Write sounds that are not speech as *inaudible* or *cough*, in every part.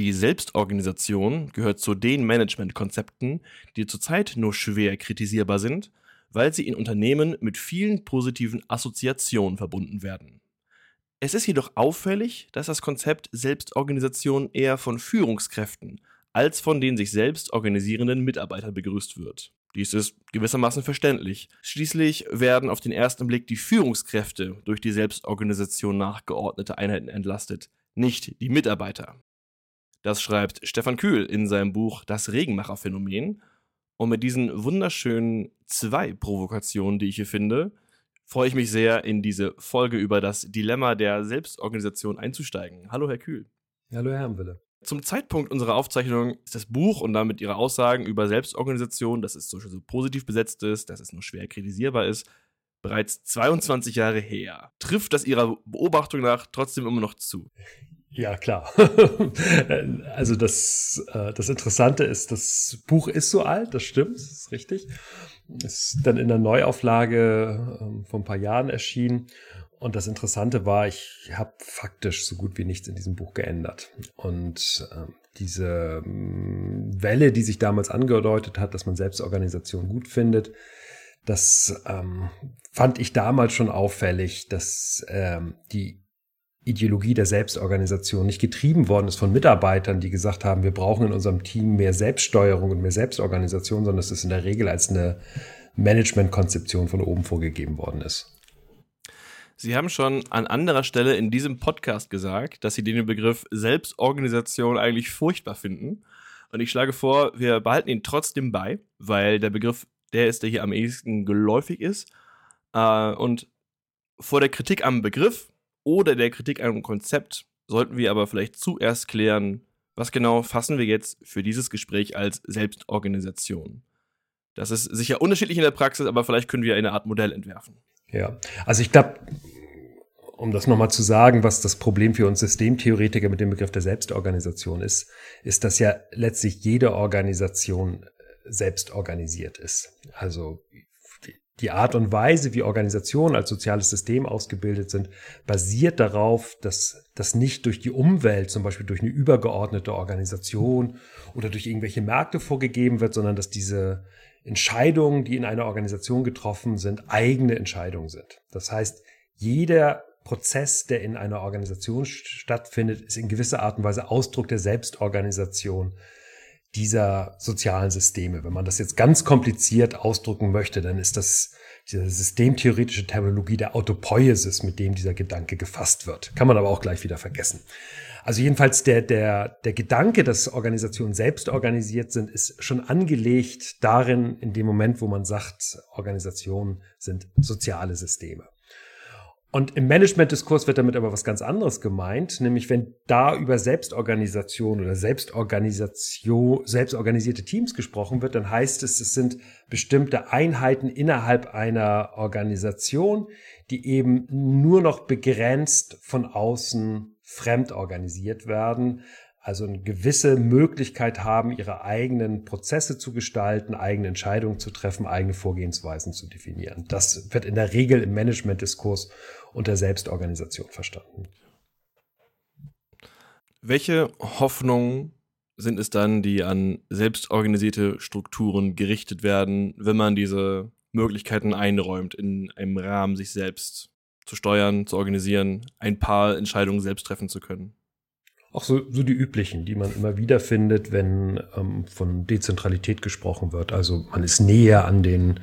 Die Selbstorganisation gehört zu den Managementkonzepten, die zurzeit nur schwer kritisierbar sind, weil sie in Unternehmen mit vielen positiven Assoziationen verbunden werden. Es ist jedoch auffällig, dass das Konzept Selbstorganisation eher von Führungskräften als von den sich selbst organisierenden Mitarbeitern begrüßt wird. Dies ist gewissermaßen verständlich. Schließlich werden auf den ersten Blick die Führungskräfte durch die Selbstorganisation nachgeordnete Einheiten entlastet, nicht die Mitarbeiter. Das schreibt Stefan Kühl in seinem Buch Das Regenmacherphänomen. Und mit diesen wunderschönen zwei Provokationen, die ich hier finde, freue ich mich sehr, in diese Folge über das Dilemma der Selbstorganisation einzusteigen. Hallo, Herr Kühl. Hallo, Herr Wille. Zum Zeitpunkt unserer Aufzeichnung ist das Buch und damit ihre Aussagen über Selbstorganisation, dass es so, so positiv besetzt ist, dass es nur schwer kritisierbar ist, bereits 22 Jahre her. Trifft das Ihrer Beobachtung nach trotzdem immer noch zu? Ja, klar. *laughs* also das, äh, das Interessante ist, das Buch ist so alt, das stimmt, das ist richtig. Ist dann in der Neuauflage ähm, vor ein paar Jahren erschienen und das Interessante war, ich habe faktisch so gut wie nichts in diesem Buch geändert. Und äh, diese äh, Welle, die sich damals angedeutet hat, dass man Selbstorganisation gut findet, das ähm, fand ich damals schon auffällig, dass ähm, die Ideologie der Selbstorganisation nicht getrieben worden ist von Mitarbeitern, die gesagt haben, wir brauchen in unserem Team mehr Selbststeuerung und mehr Selbstorganisation, sondern es ist in der Regel als eine Managementkonzeption von oben vorgegeben worden ist. Sie haben schon an anderer Stelle in diesem Podcast gesagt, dass Sie den Begriff Selbstorganisation eigentlich furchtbar finden. Und ich schlage vor, wir behalten ihn trotzdem bei, weil der Begriff der ist, der hier am ehesten geläufig ist. Äh, und vor der Kritik am Begriff oder der Kritik am Konzept sollten wir aber vielleicht zuerst klären, was genau fassen wir jetzt für dieses Gespräch als Selbstorganisation. Das ist sicher unterschiedlich in der Praxis, aber vielleicht können wir eine Art Modell entwerfen. Ja, also ich glaube, um das nochmal zu sagen, was das Problem für uns Systemtheoretiker mit dem Begriff der Selbstorganisation ist, ist, dass ja letztlich jede Organisation selbst organisiert ist. Also die Art und Weise, wie Organisationen als soziales System ausgebildet sind, basiert darauf, dass das nicht durch die Umwelt, zum Beispiel durch eine übergeordnete Organisation oder durch irgendwelche Märkte vorgegeben wird, sondern dass diese Entscheidungen, die in einer Organisation getroffen sind, eigene Entscheidungen sind. Das heißt, jeder Prozess, der in einer Organisation stattfindet, ist in gewisser Art und Weise Ausdruck der Selbstorganisation dieser sozialen Systeme. Wenn man das jetzt ganz kompliziert ausdrücken möchte, dann ist das diese systemtheoretische Terminologie der Autopoiesis, mit dem dieser Gedanke gefasst wird. Kann man aber auch gleich wieder vergessen. Also jedenfalls der, der, der Gedanke, dass Organisationen selbst organisiert sind, ist schon angelegt darin, in dem Moment, wo man sagt, Organisationen sind soziale Systeme. Und im Management-Diskurs wird damit aber was ganz anderes gemeint, nämlich wenn da über Selbstorganisation oder Selbstorganisation, selbstorganisierte Teams gesprochen wird, dann heißt es, es sind bestimmte Einheiten innerhalb einer Organisation, die eben nur noch begrenzt von außen fremd organisiert werden, also eine gewisse Möglichkeit haben, ihre eigenen Prozesse zu gestalten, eigene Entscheidungen zu treffen, eigene Vorgehensweisen zu definieren. Das wird in der Regel im Management-Diskurs unter Selbstorganisation verstanden. Welche Hoffnungen sind es dann, die an selbstorganisierte Strukturen gerichtet werden, wenn man diese Möglichkeiten einräumt, in einem Rahmen sich selbst zu steuern, zu organisieren, ein paar Entscheidungen selbst treffen zu können? Auch so, so die üblichen, die man immer wieder findet, wenn ähm, von Dezentralität gesprochen wird. Also man ist näher an den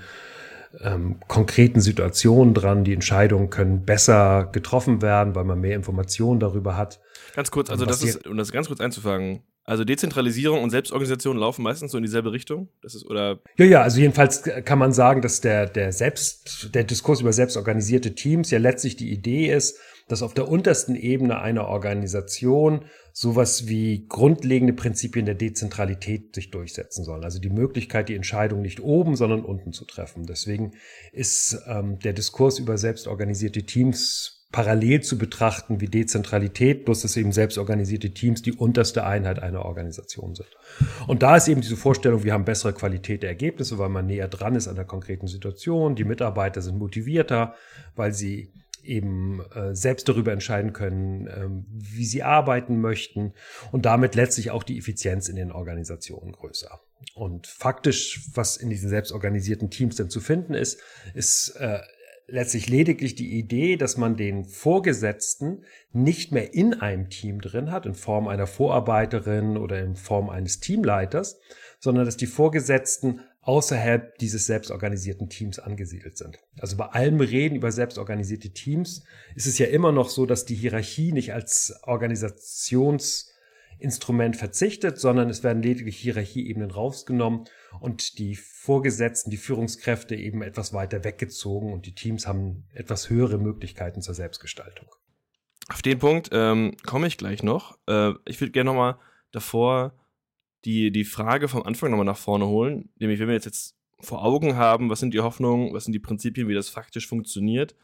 ähm, konkreten Situationen dran. Die Entscheidungen können besser getroffen werden, weil man mehr Informationen darüber hat. Ganz kurz, also das ist, um das ganz kurz einzufangen, also Dezentralisierung und Selbstorganisation laufen meistens so in dieselbe Richtung. Das ist oder ja ja, also jedenfalls kann man sagen, dass der der selbst der Diskurs über selbstorganisierte Teams ja letztlich die Idee ist, dass auf der untersten Ebene einer Organisation sowas wie grundlegende Prinzipien der Dezentralität sich durchsetzen sollen. Also die Möglichkeit, die Entscheidung nicht oben, sondern unten zu treffen. Deswegen ist ähm, der Diskurs über selbstorganisierte Teams parallel zu betrachten wie Dezentralität, bloß dass eben selbstorganisierte Teams die unterste Einheit einer Organisation sind. Und da ist eben diese Vorstellung, wir haben bessere Qualität der Ergebnisse, weil man näher dran ist an der konkreten Situation, die Mitarbeiter sind motivierter, weil sie eben äh, selbst darüber entscheiden können, ähm, wie sie arbeiten möchten und damit letztlich auch die Effizienz in den Organisationen größer. Und faktisch, was in diesen selbstorganisierten Teams denn zu finden ist, ist äh, letztlich lediglich die Idee, dass man den Vorgesetzten nicht mehr in einem Team drin hat, in Form einer Vorarbeiterin oder in Form eines Teamleiters, sondern dass die Vorgesetzten außerhalb dieses selbstorganisierten Teams angesiedelt sind. Also bei allem Reden über selbstorganisierte Teams ist es ja immer noch so, dass die Hierarchie nicht als Organisationsinstrument verzichtet, sondern es werden lediglich Hierarchieebenen rausgenommen und die Vorgesetzten, die Führungskräfte eben etwas weiter weggezogen und die Teams haben etwas höhere Möglichkeiten zur Selbstgestaltung. Auf den Punkt ähm, komme ich gleich noch. Äh, ich würde gerne nochmal davor die, die Frage vom Anfang nochmal nach vorne holen. Nämlich, wenn wir jetzt, jetzt vor Augen haben, was sind die Hoffnungen, was sind die Prinzipien, wie das faktisch funktioniert,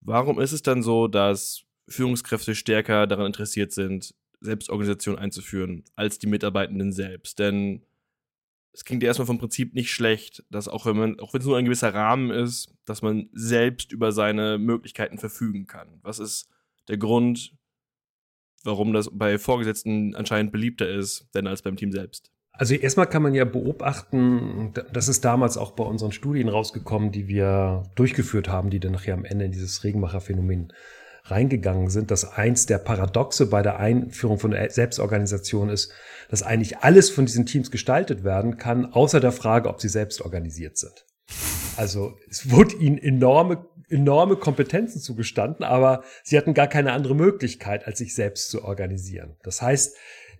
warum ist es dann so, dass Führungskräfte stärker daran interessiert sind, Selbstorganisation einzuführen, als die Mitarbeitenden selbst? Denn es klingt ja erstmal vom Prinzip nicht schlecht, dass auch wenn man, auch wenn es nur ein gewisser Rahmen ist, dass man selbst über seine Möglichkeiten verfügen kann. Was ist der Grund, warum das bei Vorgesetzten anscheinend beliebter ist, denn als beim Team selbst? Also erstmal kann man ja beobachten, das ist damals auch bei unseren Studien rausgekommen, die wir durchgeführt haben, die dann nachher am Ende in dieses Regenmacher-Phänomen reingegangen sind, dass eins der Paradoxe bei der Einführung von Selbstorganisation ist, dass eigentlich alles von diesen Teams gestaltet werden kann, außer der Frage, ob sie selbst organisiert sind. Also es wurde ihnen enorme, enorme Kompetenzen zugestanden, aber sie hatten gar keine andere Möglichkeit, als sich selbst zu organisieren. Das heißt,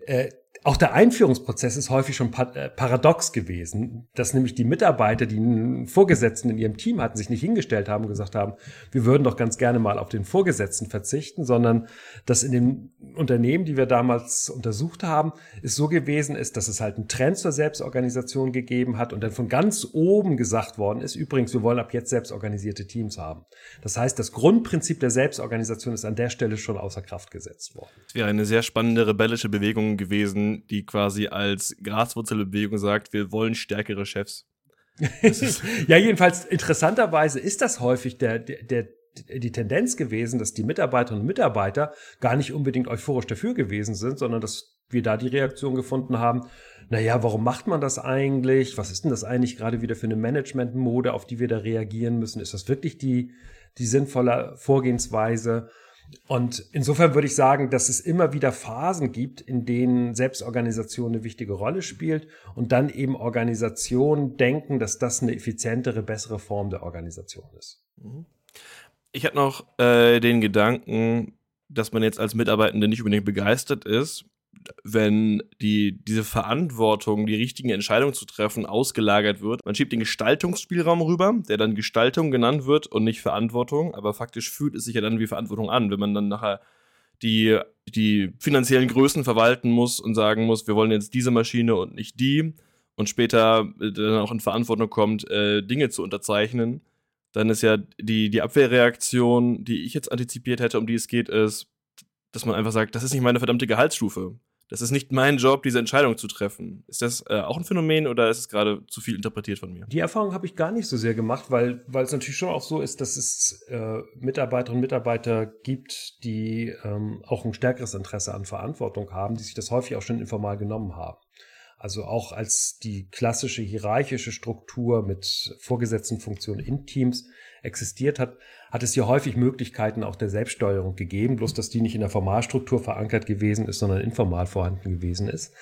äh, auch der Einführungsprozess ist häufig schon äh, paradox gewesen, dass nämlich die Mitarbeiter, die einen Vorgesetzten in ihrem Team hatten, sich nicht hingestellt haben und gesagt haben, wir würden doch ganz gerne mal auf den Vorgesetzten verzichten, sondern dass in den Unternehmen, die wir damals untersucht haben, es so gewesen ist, dass es halt einen Trend zur Selbstorganisation gegeben hat und dann von ganz oben gesagt worden ist, übrigens, wir wollen ab jetzt selbstorganisierte Teams haben. Das heißt, das Grundprinzip der Selbstorganisation ist an der Stelle schon außer Kraft gesetzt worden. Es wäre eine sehr spannende rebellische Bewegung gewesen, die quasi als Graswurzelbewegung sagt, wir wollen stärkere Chefs. *laughs* ja, jedenfalls interessanterweise ist das häufig der, der, der die Tendenz gewesen, dass die Mitarbeiterinnen und Mitarbeiter gar nicht unbedingt euphorisch dafür gewesen sind, sondern dass wir da die Reaktion gefunden haben, naja, warum macht man das eigentlich? Was ist denn das eigentlich gerade wieder für eine Managementmode, auf die wir da reagieren müssen? Ist das wirklich die, die sinnvolle Vorgehensweise? Und insofern würde ich sagen, dass es immer wieder Phasen gibt, in denen Selbstorganisation eine wichtige Rolle spielt und dann eben Organisationen denken, dass das eine effizientere, bessere Form der Organisation ist. Mhm. Ich hatte noch äh, den Gedanken, dass man jetzt als Mitarbeitende nicht unbedingt begeistert ist, wenn die, diese Verantwortung, die richtigen Entscheidungen zu treffen, ausgelagert wird. Man schiebt den Gestaltungsspielraum rüber, der dann Gestaltung genannt wird und nicht Verantwortung, aber faktisch fühlt es sich ja dann wie Verantwortung an, wenn man dann nachher die, die finanziellen Größen verwalten muss und sagen muss, wir wollen jetzt diese Maschine und nicht die und später dann auch in Verantwortung kommt, äh, Dinge zu unterzeichnen, dann ist ja die, die Abwehrreaktion, die ich jetzt antizipiert hätte, um die es geht, ist, dass man einfach sagt, das ist nicht meine verdammte Gehaltsstufe. Das ist nicht mein Job, diese Entscheidung zu treffen. Ist das äh, auch ein Phänomen oder ist es gerade zu viel interpretiert von mir? Die Erfahrung habe ich gar nicht so sehr gemacht, weil, weil es natürlich schon auch so ist, dass es äh, Mitarbeiterinnen und Mitarbeiter gibt, die ähm, auch ein stärkeres Interesse an Verantwortung haben, die sich das häufig auch schon informal genommen haben. Also auch als die klassische hierarchische Struktur mit vorgesetzten Funktionen in Teams existiert hat, hat es hier häufig Möglichkeiten auch der Selbststeuerung gegeben, bloß dass die nicht in der Formalstruktur verankert gewesen ist, sondern informal vorhanden gewesen ist.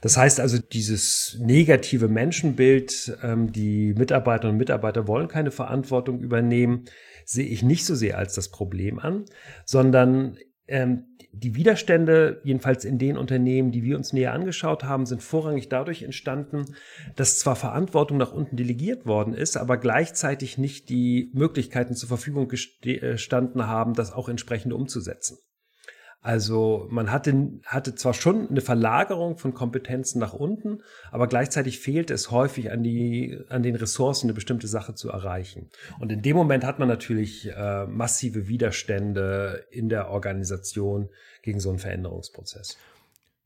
Das heißt also, dieses negative Menschenbild, ähm, die Mitarbeiterinnen und Mitarbeiter wollen keine Verantwortung übernehmen, sehe ich nicht so sehr als das Problem an, sondern ähm, die Widerstände, jedenfalls in den Unternehmen, die wir uns näher angeschaut haben, sind vorrangig dadurch entstanden, dass zwar Verantwortung nach unten delegiert worden ist, aber gleichzeitig nicht die Möglichkeiten zur Verfügung gestanden äh, haben, das auch entsprechend umzusetzen. Also man hatte, hatte zwar schon eine Verlagerung von Kompetenzen nach unten, aber gleichzeitig fehlt es häufig an, die, an den Ressourcen, eine bestimmte Sache zu erreichen. Und in dem Moment hat man natürlich äh, massive Widerstände in der Organisation gegen so einen Veränderungsprozess.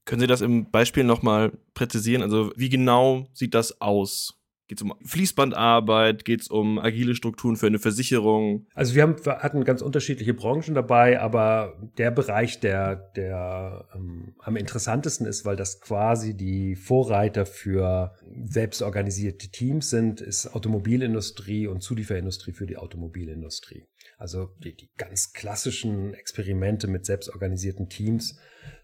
Können Sie das im Beispiel nochmal präzisieren? Also wie genau sieht das aus? Geht es um Fließbandarbeit? Geht es um agile Strukturen für eine Versicherung? Also wir, haben, wir hatten ganz unterschiedliche Branchen dabei, aber der Bereich, der, der ähm, am interessantesten ist, weil das quasi die Vorreiter für selbstorganisierte Teams sind, ist Automobilindustrie und Zulieferindustrie für die Automobilindustrie. Also die, die ganz klassischen Experimente mit selbstorganisierten Teams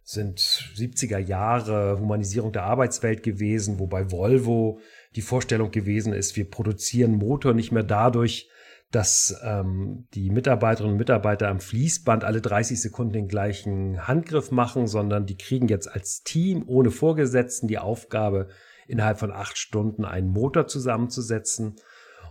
sind 70er Jahre Humanisierung der Arbeitswelt gewesen, wobei Volvo die Vorstellung gewesen ist, wir produzieren Motor nicht mehr dadurch, dass ähm, die Mitarbeiterinnen und Mitarbeiter am Fließband alle 30 Sekunden den gleichen Handgriff machen, sondern die kriegen jetzt als Team ohne Vorgesetzten die Aufgabe, innerhalb von acht Stunden einen Motor zusammenzusetzen.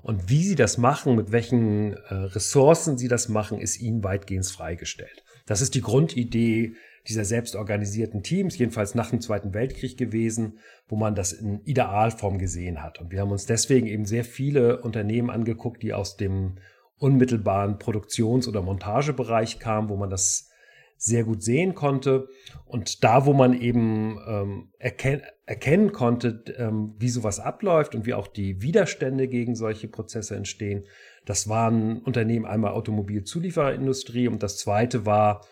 Und wie sie das machen, mit welchen äh, Ressourcen sie das machen, ist ihnen weitgehend freigestellt. Das ist die Grundidee dieser selbstorganisierten Teams, jedenfalls nach dem Zweiten Weltkrieg gewesen, wo man das in Idealform gesehen hat. Und wir haben uns deswegen eben sehr viele Unternehmen angeguckt, die aus dem unmittelbaren Produktions- oder Montagebereich kamen, wo man das sehr gut sehen konnte. Und da, wo man eben ähm, erken erkennen konnte, ähm, wie sowas abläuft und wie auch die Widerstände gegen solche Prozesse entstehen, das waren Unternehmen einmal Automobilzuliefererindustrie und das zweite war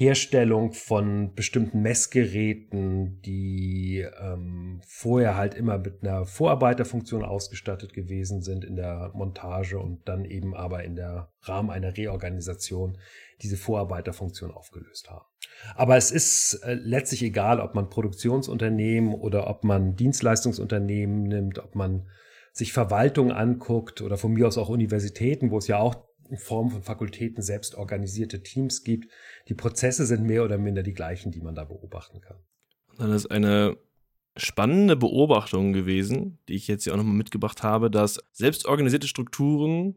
Herstellung von bestimmten Messgeräten, die ähm, vorher halt immer mit einer Vorarbeiterfunktion ausgestattet gewesen sind in der Montage und dann eben aber in der Rahmen einer Reorganisation diese Vorarbeiterfunktion aufgelöst haben. Aber es ist äh, letztlich egal, ob man Produktionsunternehmen oder ob man Dienstleistungsunternehmen nimmt, ob man sich Verwaltung anguckt oder von mir aus auch Universitäten, wo es ja auch in Form von Fakultäten selbst organisierte Teams gibt. Die Prozesse sind mehr oder minder die gleichen, die man da beobachten kann. Dann ist eine spannende Beobachtung gewesen, die ich jetzt hier auch nochmal mitgebracht habe, dass selbstorganisierte Strukturen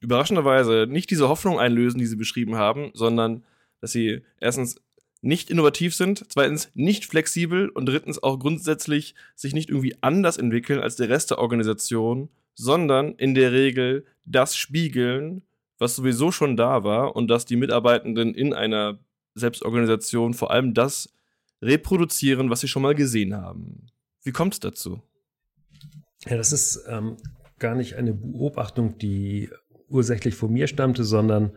überraschenderweise nicht diese Hoffnung einlösen, die sie beschrieben haben, sondern dass sie erstens nicht innovativ sind, zweitens nicht flexibel und drittens auch grundsätzlich sich nicht irgendwie anders entwickeln als der Rest der Organisation, sondern in der Regel das spiegeln, was sowieso schon da war und dass die Mitarbeitenden in einer Selbstorganisation vor allem das reproduzieren, was sie schon mal gesehen haben. Wie kommt es dazu? Ja, das ist ähm, gar nicht eine Beobachtung, die ursächlich von mir stammte, sondern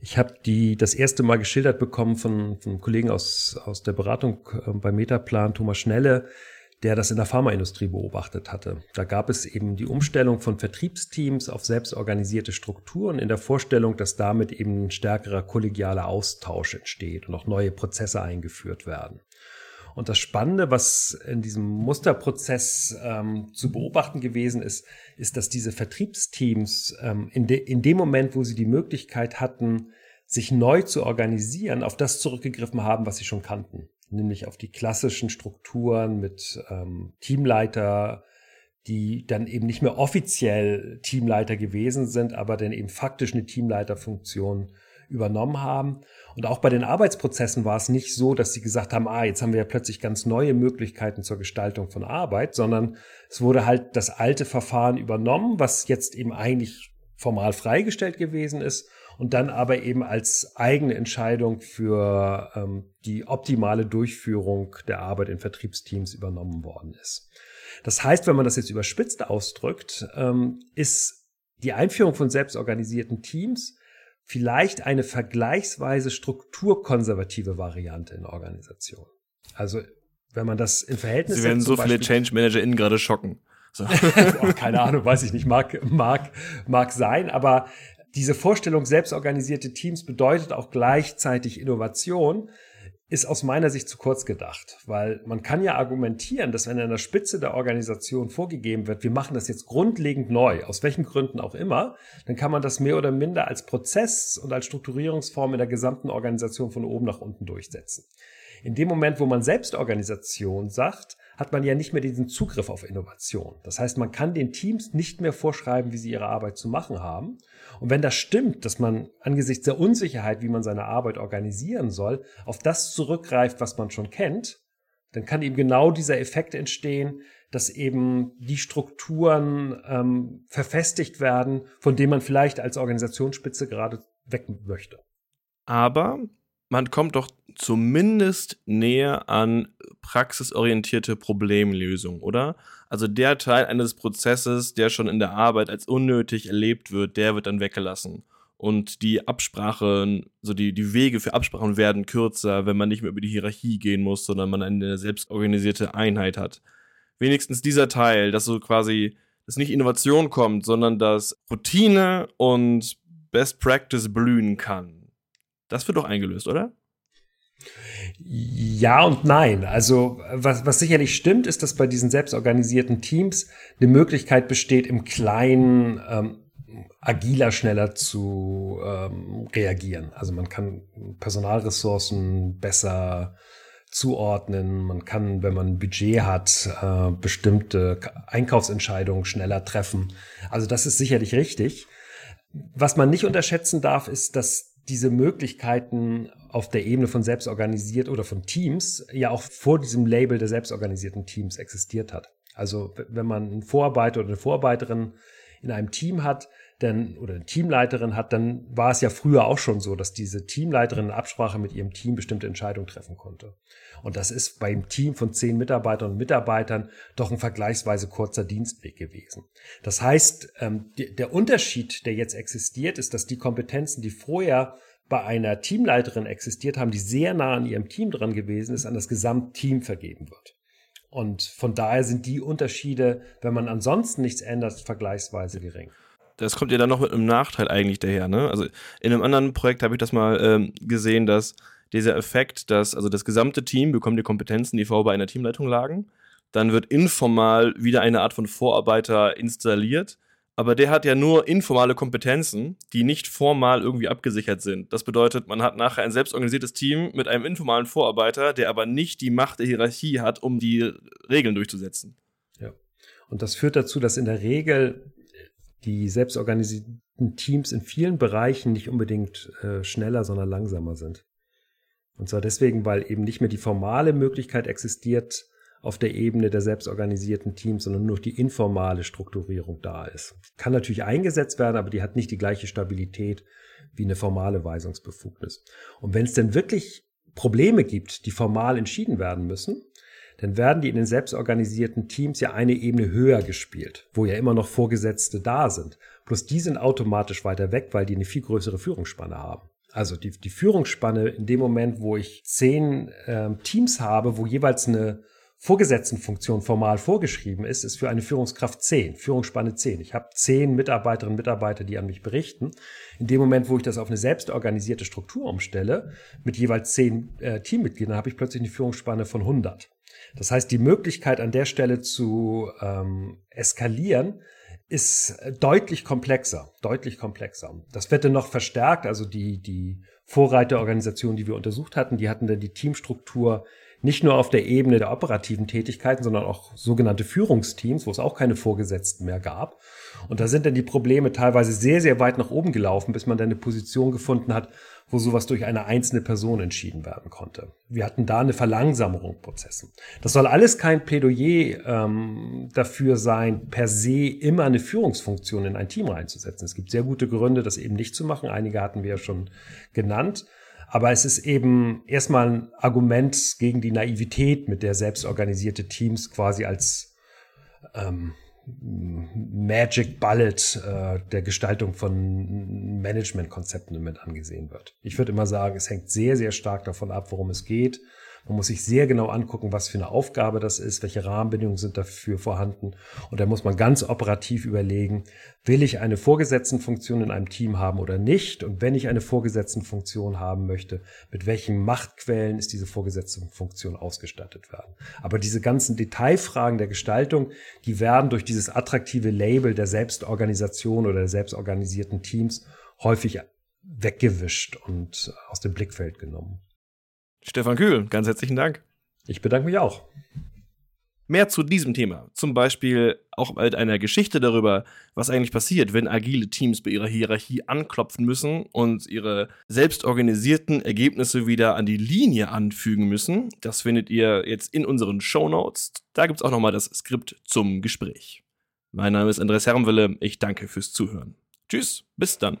ich habe die das erste Mal geschildert bekommen von, von einem Kollegen aus, aus der Beratung äh, bei Metaplan, Thomas Schnelle, der das in der Pharmaindustrie beobachtet hatte. Da gab es eben die Umstellung von Vertriebsteams auf selbstorganisierte Strukturen in der Vorstellung, dass damit eben ein stärkerer kollegialer Austausch entsteht und auch neue Prozesse eingeführt werden. Und das Spannende, was in diesem Musterprozess ähm, zu beobachten gewesen ist, ist, dass diese Vertriebsteams ähm, in, de in dem Moment, wo sie die Möglichkeit hatten, sich neu zu organisieren, auf das zurückgegriffen haben, was sie schon kannten nämlich auf die klassischen Strukturen mit ähm, Teamleiter, die dann eben nicht mehr offiziell Teamleiter gewesen sind, aber dann eben faktisch eine Teamleiterfunktion übernommen haben. Und auch bei den Arbeitsprozessen war es nicht so, dass sie gesagt haben, ah, jetzt haben wir ja plötzlich ganz neue Möglichkeiten zur Gestaltung von Arbeit, sondern es wurde halt das alte Verfahren übernommen, was jetzt eben eigentlich formal freigestellt gewesen ist und dann aber eben als eigene Entscheidung für ähm, die optimale Durchführung der Arbeit in Vertriebsteams übernommen worden ist. Das heißt, wenn man das jetzt überspitzt ausdrückt, ähm, ist die Einführung von selbstorganisierten Teams vielleicht eine vergleichsweise strukturkonservative Variante in Organisationen. Also wenn man das in Verhältnis Sie werden so viele Change ManagerInnen gerade schocken. So. *laughs* oh, keine Ahnung, weiß ich nicht, mag, mag, mag sein, aber diese Vorstellung, selbstorganisierte Teams bedeutet auch gleichzeitig Innovation, ist aus meiner Sicht zu kurz gedacht, weil man kann ja argumentieren, dass wenn an der Spitze der Organisation vorgegeben wird, wir machen das jetzt grundlegend neu, aus welchen Gründen auch immer, dann kann man das mehr oder minder als Prozess und als Strukturierungsform in der gesamten Organisation von oben nach unten durchsetzen. In dem Moment, wo man Selbstorganisation sagt, hat man ja nicht mehr diesen Zugriff auf Innovation. Das heißt, man kann den Teams nicht mehr vorschreiben, wie sie ihre Arbeit zu machen haben. Und wenn das stimmt, dass man angesichts der Unsicherheit, wie man seine Arbeit organisieren soll, auf das zurückgreift, was man schon kennt, dann kann eben genau dieser Effekt entstehen, dass eben die Strukturen ähm, verfestigt werden, von denen man vielleicht als Organisationsspitze gerade weg möchte. Aber man kommt doch zumindest näher an praxisorientierte Problemlösung, oder? Also der Teil eines Prozesses, der schon in der Arbeit als unnötig erlebt wird, der wird dann weggelassen. Und die Absprachen, so die, die Wege für Absprachen werden kürzer, wenn man nicht mehr über die Hierarchie gehen muss, sondern man eine selbstorganisierte Einheit hat. Wenigstens dieser Teil, dass so quasi, dass nicht Innovation kommt, sondern dass Routine und Best Practice blühen kann. Das wird doch eingelöst, oder? Ja und nein. Also was, was sicherlich stimmt, ist, dass bei diesen selbstorganisierten Teams eine Möglichkeit besteht, im Kleinen ähm, agiler, schneller zu ähm, reagieren. Also man kann Personalressourcen besser zuordnen. Man kann, wenn man ein Budget hat, äh, bestimmte Einkaufsentscheidungen schneller treffen. Also das ist sicherlich richtig. Was man nicht unterschätzen darf, ist, dass diese Möglichkeiten auf der Ebene von selbstorganisiert oder von Teams ja auch vor diesem Label der selbstorganisierten Teams existiert hat. Also wenn man einen Vorarbeiter oder eine Vorarbeiterin in einem Team hat, dann oder eine Teamleiterin hat, dann war es ja früher auch schon so, dass diese Teamleiterin in Absprache mit ihrem Team bestimmte Entscheidungen treffen konnte. Und das ist beim Team von zehn Mitarbeitern und Mitarbeitern doch ein vergleichsweise kurzer Dienstweg gewesen. Das heißt, ähm, der Unterschied, der jetzt existiert, ist, dass die Kompetenzen, die vorher bei einer Teamleiterin existiert haben, die sehr nah an ihrem Team dran gewesen ist, an das Gesamtteam vergeben wird. Und von daher sind die Unterschiede, wenn man ansonsten nichts ändert, vergleichsweise gering das kommt ja dann noch mit einem Nachteil eigentlich daher. Ne? Also in einem anderen Projekt habe ich das mal ähm, gesehen, dass dieser Effekt, dass also das gesamte Team bekommt die Kompetenzen, die vorher bei einer Teamleitung lagen. Dann wird informal wieder eine Art von Vorarbeiter installiert. Aber der hat ja nur informale Kompetenzen, die nicht formal irgendwie abgesichert sind. Das bedeutet, man hat nachher ein selbstorganisiertes Team mit einem informalen Vorarbeiter, der aber nicht die Macht der Hierarchie hat, um die Regeln durchzusetzen. Ja. Und das führt dazu, dass in der Regel die selbstorganisierten Teams in vielen Bereichen nicht unbedingt äh, schneller, sondern langsamer sind. Und zwar deswegen, weil eben nicht mehr die formale Möglichkeit existiert auf der Ebene der selbstorganisierten Teams, sondern nur die informale Strukturierung da ist. Kann natürlich eingesetzt werden, aber die hat nicht die gleiche Stabilität wie eine formale Weisungsbefugnis. Und wenn es denn wirklich Probleme gibt, die formal entschieden werden müssen, dann werden die in den selbstorganisierten Teams ja eine Ebene höher gespielt, wo ja immer noch Vorgesetzte da sind. Plus die sind automatisch weiter weg, weil die eine viel größere Führungsspanne haben. Also die, die Führungsspanne in dem Moment, wo ich zehn ähm, Teams habe, wo jeweils eine Vorgesetztenfunktion formal vorgeschrieben ist, ist für eine Führungskraft 10, Führungsspanne 10. Ich habe zehn Mitarbeiterinnen und Mitarbeiter, die an mich berichten. In dem Moment, wo ich das auf eine selbstorganisierte Struktur umstelle, mit jeweils zehn äh, Teammitgliedern, habe ich plötzlich eine Führungsspanne von 100. Das heißt, die Möglichkeit an der Stelle zu ähm, eskalieren ist deutlich komplexer, deutlich komplexer. Das wird dann noch verstärkt. Also die, die Vorreiterorganisation, die wir untersucht hatten, die hatten dann die Teamstruktur nicht nur auf der Ebene der operativen Tätigkeiten, sondern auch sogenannte Führungsteams, wo es auch keine Vorgesetzten mehr gab. Und da sind dann die Probleme teilweise sehr, sehr weit nach oben gelaufen, bis man dann eine Position gefunden hat, wo sowas durch eine einzelne Person entschieden werden konnte. Wir hatten da eine Verlangsamung Prozessen. Das soll alles kein Plädoyer ähm, dafür sein, per se immer eine Führungsfunktion in ein Team reinzusetzen. Es gibt sehr gute Gründe, das eben nicht zu machen. Einige hatten wir ja schon genannt. Aber es ist eben erstmal ein Argument gegen die Naivität, mit der selbstorganisierte Teams quasi als ähm, Magic Bullet äh, der Gestaltung von Managementkonzepten mit angesehen wird. Ich würde immer sagen, es hängt sehr, sehr stark davon ab, worum es geht man muss sich sehr genau angucken, was für eine Aufgabe das ist, welche Rahmenbedingungen sind dafür vorhanden. Und da muss man ganz operativ überlegen, will ich eine Vorgesetztenfunktion in einem Team haben oder nicht? Und wenn ich eine Vorgesetztenfunktion haben möchte, mit welchen Machtquellen ist diese Vorgesetztenfunktion ausgestattet werden? Aber diese ganzen Detailfragen der Gestaltung, die werden durch dieses attraktive Label der Selbstorganisation oder der selbstorganisierten Teams häufig weggewischt und aus dem Blickfeld genommen. Stefan Kühl, ganz herzlichen Dank. Ich bedanke mich auch. Mehr zu diesem Thema, zum Beispiel auch mit einer Geschichte darüber, was eigentlich passiert, wenn agile Teams bei ihrer Hierarchie anklopfen müssen und ihre selbstorganisierten Ergebnisse wieder an die Linie anfügen müssen. Das findet ihr jetzt in unseren Show Notes. Da gibt es auch nochmal das Skript zum Gespräch. Mein Name ist Andres Herrenwille. Ich danke fürs Zuhören. Tschüss, bis dann.